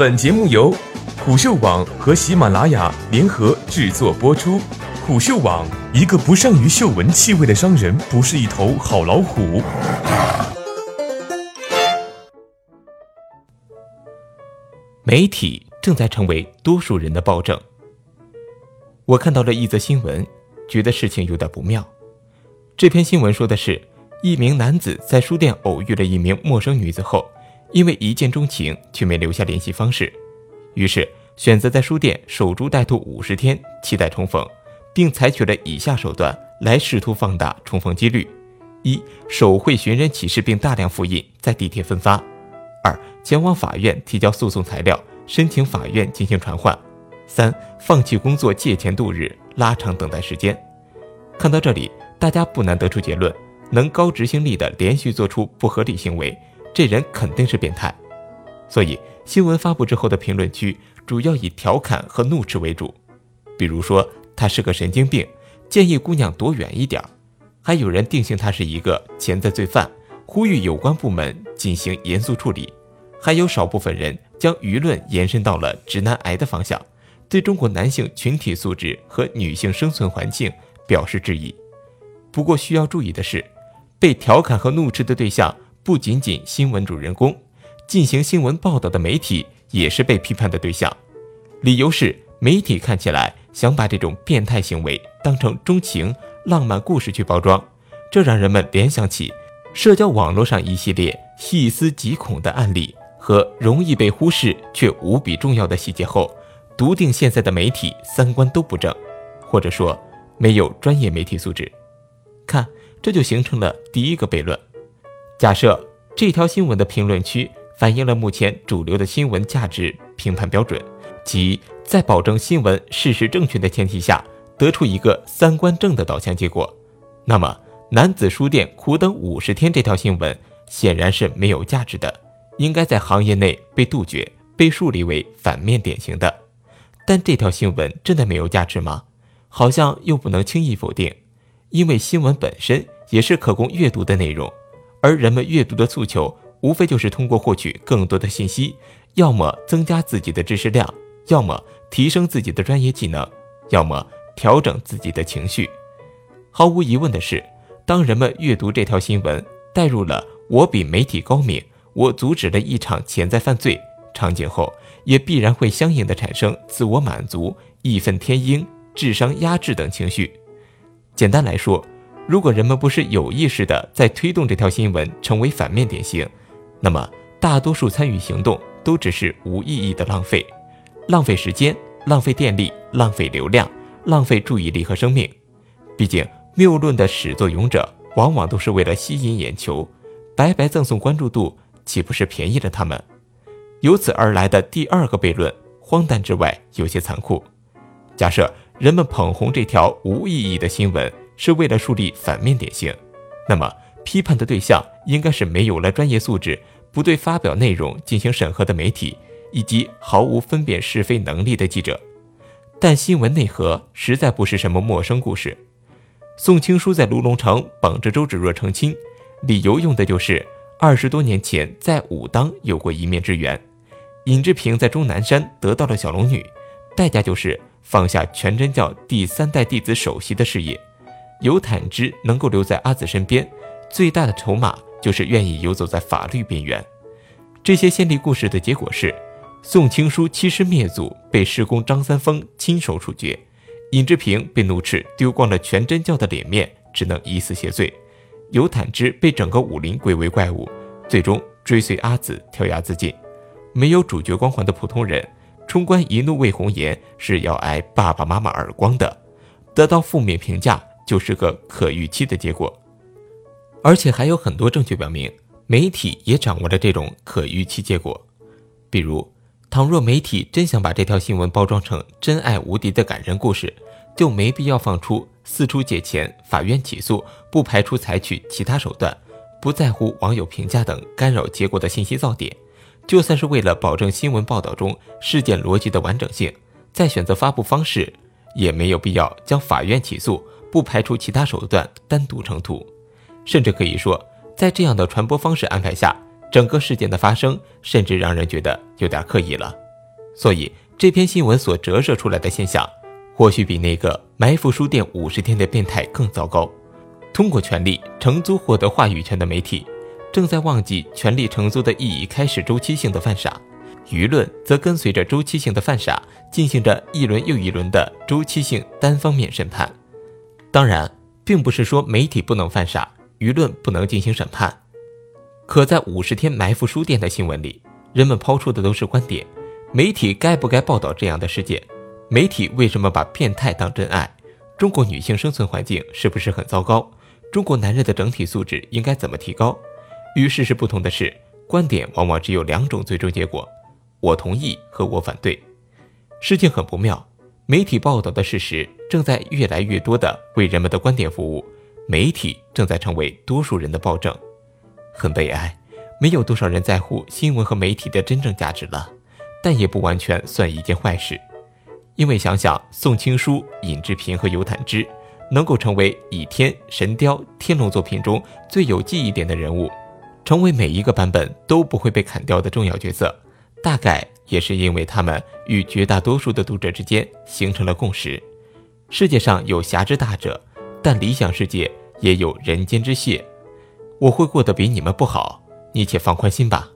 本节目由虎嗅网和喜马拉雅联合制作播出。虎嗅网：一个不善于嗅闻气味的商人，不是一头好老虎。媒体正在成为多数人的暴政。我看到了一则新闻，觉得事情有点不妙。这篇新闻说的是，一名男子在书店偶遇了一名陌生女子后，因为一见钟情却没留下联系方式，于是选择在书店守株待兔五十天，期待重逢，并采取了以下手段来试图放大重逢几率：一、手绘寻人启事并大量复印，在地铁分发；二、前往法院提交诉讼材料，申请法院进行传唤。三、放弃工作借钱度日，拉长等待时间。看到这里，大家不难得出结论：能高执行力的连续做出不合理行为，这人肯定是变态。所以，新闻发布之后的评论区主要以调侃和怒斥为主，比如说他是个神经病，建议姑娘躲远一点还有人定性他是一个潜在罪犯，呼吁有关部门进行严肃处理。还有少部分人将舆论延伸到了直男癌的方向。对中国男性群体素质和女性生存环境表示质疑。不过需要注意的是，被调侃和怒斥的对象不仅仅新闻主人公，进行新闻报道的媒体也是被批判的对象。理由是媒体看起来想把这种变态行为当成钟情浪漫故事去包装，这让人们联想起社交网络上一系列细思极恐的案例和容易被忽视却无比重要的细节后。笃定现在的媒体三观都不正，或者说没有专业媒体素质。看，这就形成了第一个悖论。假设这条新闻的评论区反映了目前主流的新闻价值评判标准，即在保证新闻事实正确的前提下，得出一个三观正的导向结果，那么男子书店苦等五十天这条新闻显然是没有价值的，应该在行业内被杜绝，被树立为反面典型的。但这条新闻真的没有价值吗？好像又不能轻易否定，因为新闻本身也是可供阅读的内容，而人们阅读的诉求无非就是通过获取更多的信息，要么增加自己的知识量，要么提升自己的专业技能，要么调整自己的情绪。毫无疑问的是，当人们阅读这条新闻，带入了“我比媒体高明，我阻止了一场潜在犯罪”场景后。也必然会相应的产生自我满足、义愤填膺、智商压制等情绪。简单来说，如果人们不是有意识的在推动这条新闻成为反面典型，那么大多数参与行动都只是无意义的浪费，浪费时间、浪费电力、浪费流量、浪费注意力和生命。毕竟，谬论的始作俑者往往都是为了吸引眼球，白白赠送关注度，岂不是便宜了他们？由此而来的第二个悖论，荒诞之外有些残酷。假设人们捧红这条无意义的新闻是为了树立反面典型，那么批判的对象应该是没有了专业素质、不对发表内容进行审核的媒体，以及毫无分辨是非能力的记者。但新闻内核实在不是什么陌生故事。宋青书在卢龙城绑着周芷若成亲，理由用的就是二十多年前在武当有过一面之缘。尹志平在终南山得到了小龙女，代价就是放下全真教第三代弟子首席的事业。尤坦之能够留在阿紫身边，最大的筹码就是愿意游走在法律边缘。这些先例故事的结果是，宋青书欺师灭祖，被师公张三丰亲手处决；尹志平被怒斥丢光了全真教的脸面，只能以死谢罪；尤坦之被整个武林归为怪物，最终追随阿紫跳崖自尽。没有主角光环的普通人，冲冠一怒为红颜是要挨爸爸妈妈耳光的，得到负面评价就是个可预期的结果。而且还有很多证据表明，媒体也掌握着这种可预期结果。比如，倘若媒体真想把这条新闻包装成真爱无敌的感人故事，就没必要放出四处借钱、法院起诉、不排除采取其他手段、不在乎网友评价等干扰结果的信息噪点。就算是为了保证新闻报道中事件逻辑的完整性，在选择发布方式，也没有必要将法院起诉不排除其他手段单独成图。甚至可以说，在这样的传播方式安排下，整个事件的发生甚至让人觉得有点刻意了。所以这篇新闻所折射出来的现象，或许比那个埋伏书店五十天的变态更糟糕。通过权力承租获得话语权的媒体，正在忘记权力承租的意义，开始周期性的犯傻。舆论则跟随着周期性的犯傻，进行着一轮又一轮的周期性单方面审判。当然，并不是说媒体不能犯傻，舆论不能进行审判。可在五十天埋伏书店的新闻里，人们抛出的都是观点：媒体该不该报道这样的事件？媒体为什么把变态当真爱？中国女性生存环境是不是很糟糕？中国男人的整体素质应该怎么提高？与事实不同的是，观点往往只有两种最终结果。我同意和我反对，事情很不妙。媒体报道的事实正在越来越多的为人们的观点服务，媒体正在成为多数人的暴政，很悲哀。没有多少人在乎新闻和媒体的真正价值了，但也不完全算一件坏事。因为想想宋青书、尹志平和尤坦之，能够成为《倚天》《神雕》《天龙》作品中最有记忆点的人物，成为每一个版本都不会被砍掉的重要角色。大概也是因为他们与绝大多数的读者之间形成了共识：世界上有侠之大者，但理想世界也有人间之屑。我会过得比你们不好，你且放宽心吧。